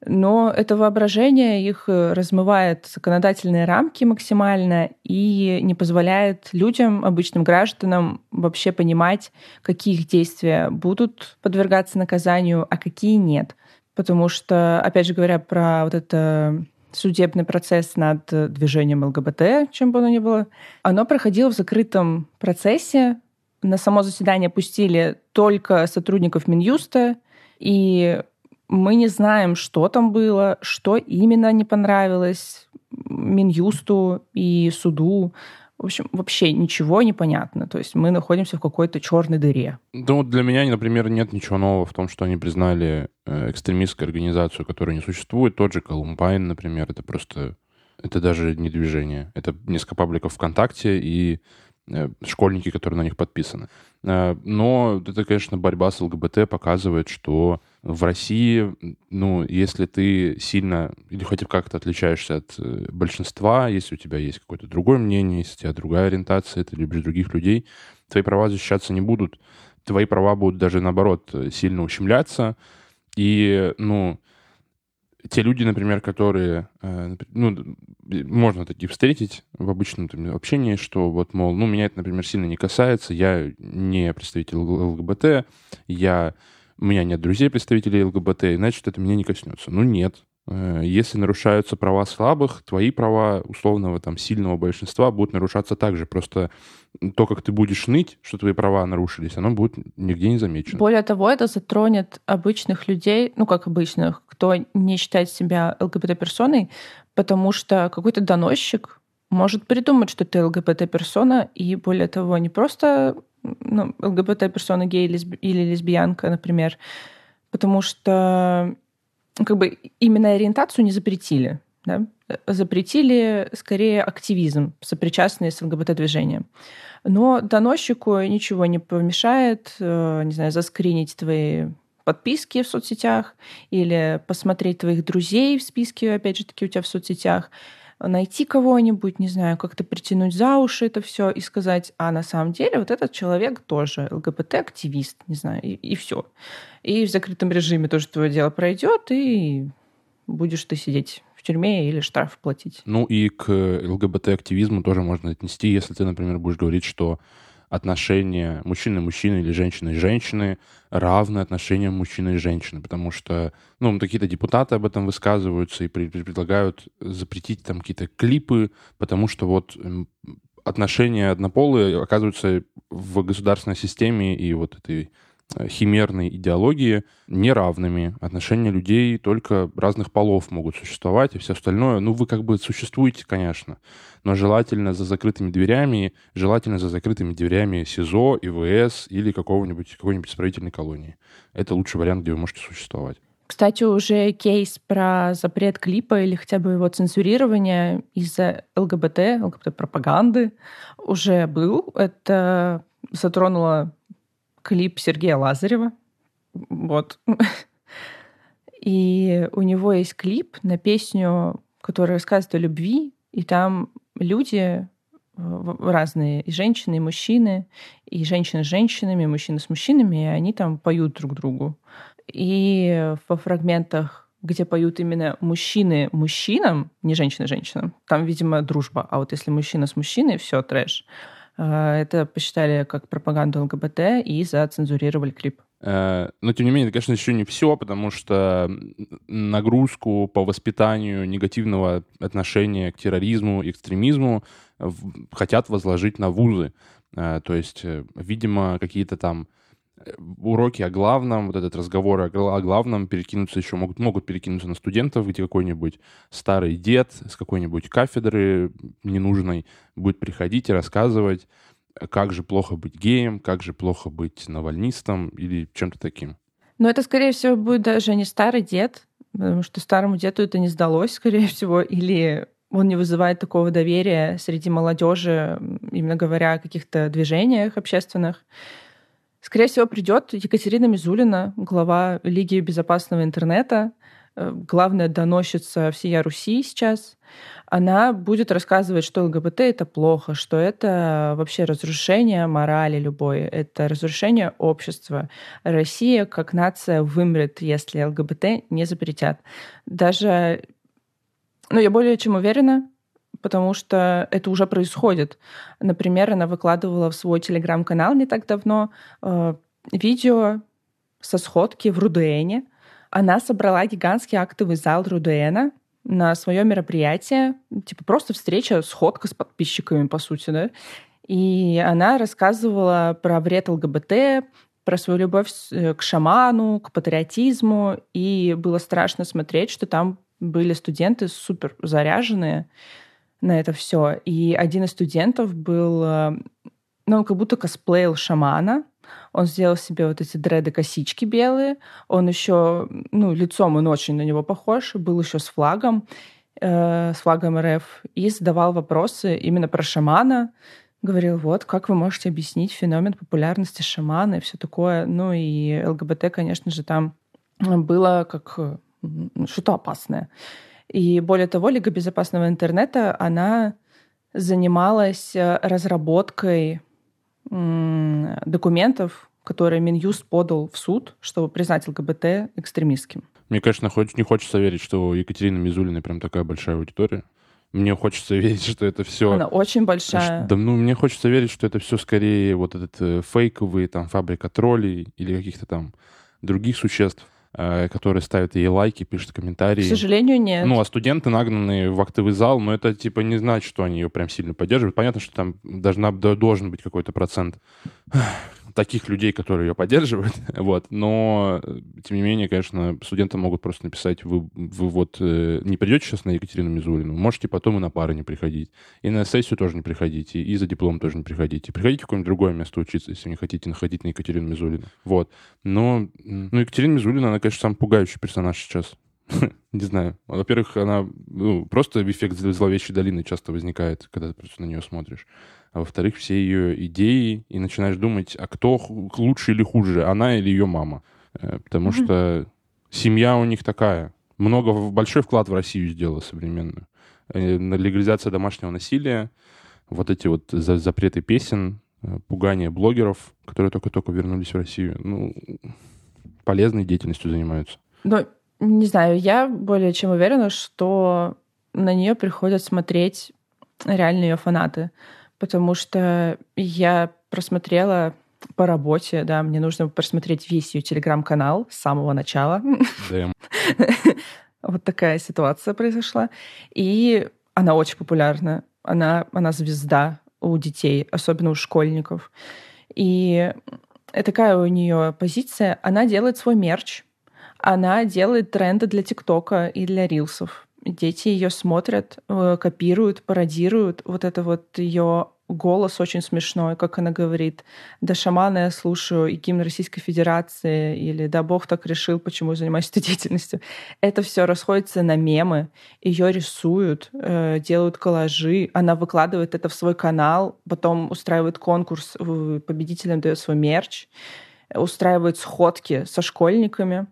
A: но это воображение их э, размывает законодательные рамки максимально и не позволяет людям, обычным гражданам вообще понимать, какие их действия будут подвергаться наказанию, а какие нет. Потому что, опять же говоря про вот это судебный процесс над движением ЛГБТ, чем бы оно ни было, оно проходило в закрытом процессе. На само заседание пустили только сотрудников Минюста, и мы не знаем, что там было, что именно не понравилось Минюсту и суду. В общем, вообще ничего не понятно. То есть мы находимся в какой-то черной дыре.
B: Ну, для меня, например, нет ничего нового в том, что они признали э, экстремистскую организацию, которая не существует. Тот же Колумбайн, например, это просто... Это даже не движение. Это несколько пабликов ВКонтакте и школьники, которые на них подписаны. Э, но это, конечно, борьба с ЛГБТ показывает, что в России, ну, если ты сильно или хоть как-то отличаешься от э, большинства, если у тебя есть какое-то другое мнение, если у тебя другая ориентация, ты любишь других людей, твои права защищаться не будут. Твои права будут даже, наоборот, сильно ущемляться. И, ну, те люди, например, которые, э, ну, можно такие встретить в обычном там, общении, что вот, мол, ну, меня это, например, сильно не касается, я не представитель ЛГБТ, я, у меня нет друзей представителей ЛГБТ, значит, это меня не коснется. Ну, нет. Э, если нарушаются права слабых, твои права условного там сильного большинства будут нарушаться также. Просто то, как ты будешь ныть, что твои права нарушились, оно будет нигде не замечено.
A: Более того, это затронет обычных людей, ну как обычных, кто не считает себя ЛГБТ-персоной, потому что какой-то доносчик может придумать, что ты ЛГБТ-персона, и более того, не просто ну, ЛГБТ-персона гей или лесбиянка, например, потому что как бы именно ориентацию не запретили, да? запретили скорее активизм, сопричастный с ЛГБТ-движением. Но доносчику ничего не помешает, э, не знаю, заскринить твои подписки в соцсетях или посмотреть твоих друзей в списке, опять же таки, у тебя в соцсетях, найти кого-нибудь, не знаю, как-то притянуть за уши это все и сказать, а на самом деле вот этот человек тоже ЛГБТ-активист, не знаю, и, и все. И в закрытом режиме тоже твое дело пройдет, и будешь ты сидеть в тюрьме или штраф платить.
B: Ну и к ЛГБТ-активизму тоже можно отнести, если ты, например, будешь говорить, что отношения мужчины-мужчины или женщины-женщины равны отношениям мужчины и женщины, потому что, ну, какие-то депутаты об этом высказываются и предлагают запретить там какие-то клипы, потому что вот отношения однополые оказываются в государственной системе и вот этой химерной идеологии неравными. Отношения людей только разных полов могут существовать, и все остальное, ну, вы как бы существуете, конечно, но желательно за закрытыми дверями, желательно за закрытыми дверями СИЗО, ИВС или какого-нибудь, какой-нибудь исправительной колонии. Это лучший вариант, где вы можете существовать.
A: Кстати, уже кейс про запрет клипа или хотя бы его цензурирование из-за ЛГБТ, ЛГБТ-пропаганды уже был. Это затронуло клип Сергея Лазарева. Вот. И у него есть клип на песню, которая рассказывает о любви, и там люди э, разные, и женщины, и мужчины, и женщины с женщинами, и мужчины с мужчинами, и они там поют друг другу. И во фрагментах, где поют именно мужчины мужчинам, не женщины женщинам, там, видимо, дружба. А вот если мужчина с мужчиной, все трэш. А, это посчитали как пропаганду ЛГБТ и зацензурировали клип.
B: Э, но, тем не менее, это, конечно, еще не все, потому что нагрузку по воспитанию негативного отношения к терроризму и экстремизму хотят возложить на вузы. Э, то есть, э, видимо, какие-то там уроки о главном, вот этот разговор о главном перекинуться еще могут, могут перекинуться на студентов, где какой-нибудь старый дед с какой-нибудь кафедры ненужной будет приходить и рассказывать, как же плохо быть геем, как же плохо быть навальнистом или чем-то таким.
A: Но это, скорее всего, будет даже не старый дед, потому что старому деду это не сдалось, скорее всего, или он не вызывает такого доверия среди молодежи, именно говоря о каких-то движениях общественных. Скорее всего, придет Екатерина Мизулина, глава Лиги безопасного интернета, э, главная доносчица всей Руси сейчас. Она будет рассказывать, что ЛГБТ — это плохо, что это вообще разрушение морали любой, это разрушение общества. Россия как нация вымрет, если ЛГБТ не запретят. Даже, ну, я более чем уверена, потому что это уже происходит. Например, она выкладывала в свой телеграм-канал не так давно э, видео со сходки в Рудене. Она собрала гигантский актовый зал Рудена на свое мероприятие, типа просто встреча, сходка с подписчиками, по сути, да. И она рассказывала про вред ЛГБТ, про свою любовь э, к шаману, к патриотизму, и было страшно смотреть, что там были студенты супер заряженные, на это все. И один из студентов был, э, ну, он как будто косплеил шамана. Он сделал себе вот эти дреды-косички белые. Он еще, ну, лицом он очень на него похож. Был еще с флагом, э, с флагом РФ. И задавал вопросы именно про шамана. Говорил, вот, как вы можете объяснить феномен популярности шамана и все такое. Ну, и ЛГБТ, конечно же, там было как что-то опасное. И более того, Лига безопасного интернета, она занималась э, разработкой документов, которое Минюст подал в суд, чтобы признать ЛГБТ экстремистским.
B: Мне, конечно, не хочется верить, что у Екатерины Мизулиной прям такая большая аудитория. Мне хочется верить, что это все...
A: Она очень большая.
B: Да, ну, мне хочется верить, что это все скорее вот этот э, фейковый, там, фабрика троллей или каких-то там других существ, которые ставят ей лайки, пишут комментарии. К
A: сожалению, нет.
B: Ну, а студенты нагнанные в актовый зал, но это, типа, не значит, что они ее прям сильно поддерживают. Понятно, что там должна, должен быть какой-то процент таких людей, которые ее поддерживают, вот, но, тем не менее, конечно, студенты могут просто написать, вы, вы вот э, не придете сейчас на Екатерину Мизулину, можете потом и на пары не приходить, и на сессию тоже не приходите, и за диплом тоже не приходите. Приходите в какое-нибудь другое место учиться, если не хотите находить на Екатерину Мизулину. Вот. Но, ну, Екатерина Мизулина, она, конечно, самый пугающий персонаж сейчас. не знаю. Во-первых, она ну, просто эффект зловещей долины часто возникает, когда ты просто на нее смотришь а во-вторых, все ее идеи, и начинаешь думать, а кто лучше или хуже, она или ее мама. Э, потому mm-hmm. что семья у них такая. Много, большой вклад в Россию сделала современную. Э, легализация домашнего насилия, вот эти вот запреты песен, э, пугание блогеров, которые только-только вернулись в Россию, ну, полезной деятельностью занимаются.
A: Ну, не знаю, я более чем уверена, что на нее приходят смотреть реально ее фанаты потому что я просмотрела по работе, да, мне нужно просмотреть весь ее телеграм-канал с самого начала. Вот такая ситуация произошла. И она очень популярна. Она, она звезда у детей, особенно у школьников. И такая у нее позиция. Она делает свой мерч. Она делает тренды для ТикТока и для рилсов дети ее смотрят, э, копируют, пародируют. Вот это вот ее голос очень смешной, как она говорит. Да шамана я слушаю, и гимн Российской Федерации, или да Бог так решил, почему я занимаюсь этой деятельностью. Это все расходится на мемы. Ее рисуют, э, делают коллажи, она выкладывает это в свой канал, потом устраивает конкурс, победителям дает свой мерч, устраивает сходки со школьниками.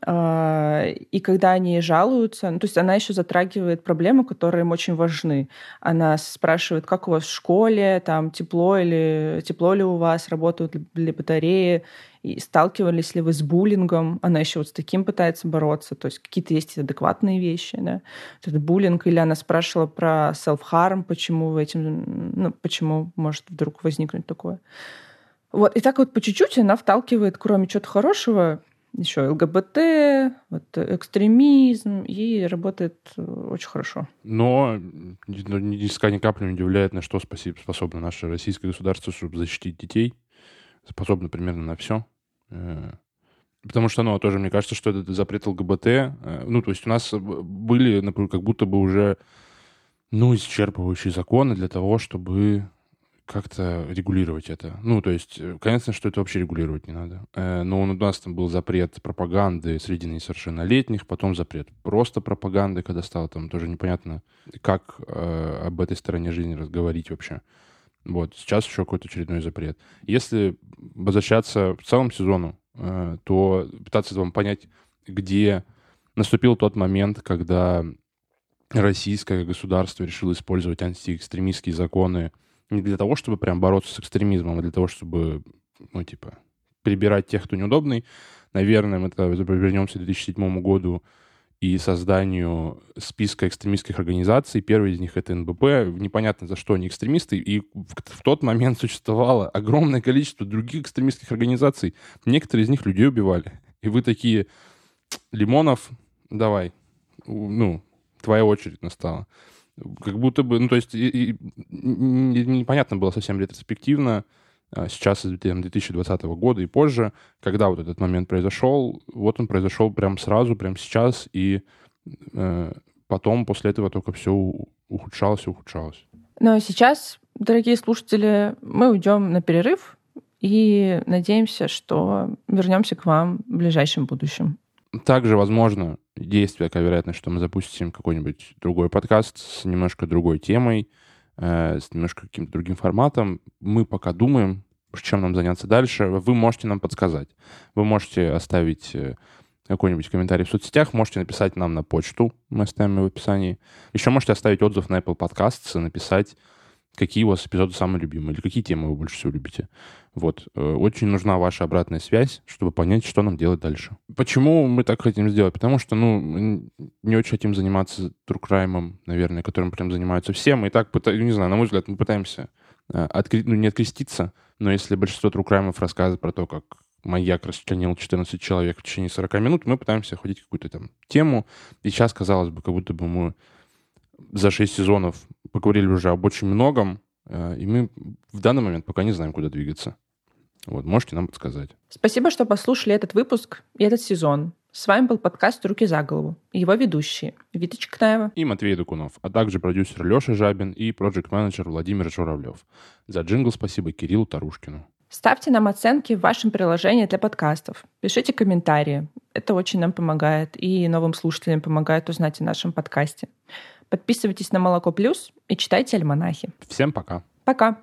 A: А, и когда они жалуются, ну, то есть она еще затрагивает проблемы, которые им очень важны. Она спрашивает, как у вас в школе, там тепло или тепло ли у вас, работают ли батареи, и сталкивались ли вы с буллингом. Она еще вот с таким пытается бороться, то есть какие-то есть адекватные вещи, да. Это буллинг, или она спрашивала про self-harm, почему в этим, ну, почему может вдруг возникнуть такое. Вот, и так вот по чуть-чуть она вталкивает, кроме чего-то хорошего, еще ЛГБТ, вот, экстремизм, и работает очень хорошо.
B: Но ни ни капли не удивляет, на что способно наше российское государство, чтобы защитить детей. Способно примерно на все. Э, потому что, ну, тоже мне кажется, что этот запрет ЛГБТ, э, ну, то есть у нас были, например, как будто бы уже, ну, исчерпывающие законы для того, чтобы как-то регулировать это. Ну, то есть, э, конечно, что это вообще регулировать не надо. Э, но у нас там был запрет пропаганды среди несовершеннолетних, потом запрет просто пропаганды, когда стало там тоже непонятно, как э, об этой стороне жизни разговорить вообще. Вот, сейчас еще какой-то очередной запрет. Если возвращаться в целом сезону, э, то пытаться вам понять, где наступил тот момент, когда российское государство решило использовать антиэкстремистские законы не для того, чтобы прям бороться с экстремизмом, а для того, чтобы, ну, типа, прибирать тех, кто неудобный. Наверное, мы тогда вернемся к 2007 году и созданию списка экстремистских организаций. Первый из них — это НБП. Непонятно, за что они экстремисты. И в, в тот момент существовало огромное количество других экстремистских организаций. Некоторые из них людей убивали. И вы такие, Лимонов, давай, ну, твоя очередь настала. Как будто бы, ну, то есть и, и, непонятно было совсем ретроспективно, а, сейчас из 2020 года и позже, когда вот этот момент произошел, вот он произошел прямо сразу, прямо сейчас, и э, потом после этого только все ухудшалось и ухудшалось.
A: Но сейчас, дорогие слушатели, мы уйдем на перерыв и надеемся, что вернемся к вам в ближайшем будущем.
B: Также, возможно, есть такая вероятность, что мы запустим какой-нибудь другой подкаст с немножко другой темой, э, с немножко каким-то другим форматом. Мы пока думаем, чем нам заняться дальше. Вы можете нам подсказать. Вы можете оставить э, какой-нибудь комментарий в соцсетях, можете написать нам на почту, мы оставим его в описании. Еще можете оставить отзыв на Apple Podcasts, написать какие у вас эпизоды самые любимые, или какие темы вы больше всего любите. Вот. Э, очень нужна ваша обратная связь, чтобы понять, что нам делать дальше. Почему мы так хотим сделать? Потому что, ну, не очень хотим заниматься трукраймом, наверное, которым прям занимаются все. Мы и так, пытаемся, не знаю, на мой взгляд, мы пытаемся э, откри... ну, не откреститься, но если большинство трукраймов рассказывает про то, как маньяк расчленил 14 человек в течение 40 минут, мы пытаемся ходить какую-то там тему. И сейчас, казалось бы, как будто бы мы за 6 сезонов поговорили уже об очень многом, э, и мы в данный момент пока не знаем, куда двигаться. Вот, можете нам подсказать.
A: Спасибо, что послушали этот выпуск и этот сезон. С вами был подкаст «Руки за голову» и его ведущие Вита Чекнаева
B: и Матвей Докунов, а также продюсер Леша Жабин и проект-менеджер Владимир Журавлев. За джингл спасибо Кириллу Тарушкину.
A: Ставьте нам оценки в вашем приложении для подкастов. Пишите комментарии. Это очень нам помогает и новым слушателям помогает узнать о нашем подкасте. Подписывайтесь на Молоко Плюс и читайте альманахи.
B: Всем пока.
A: Пока.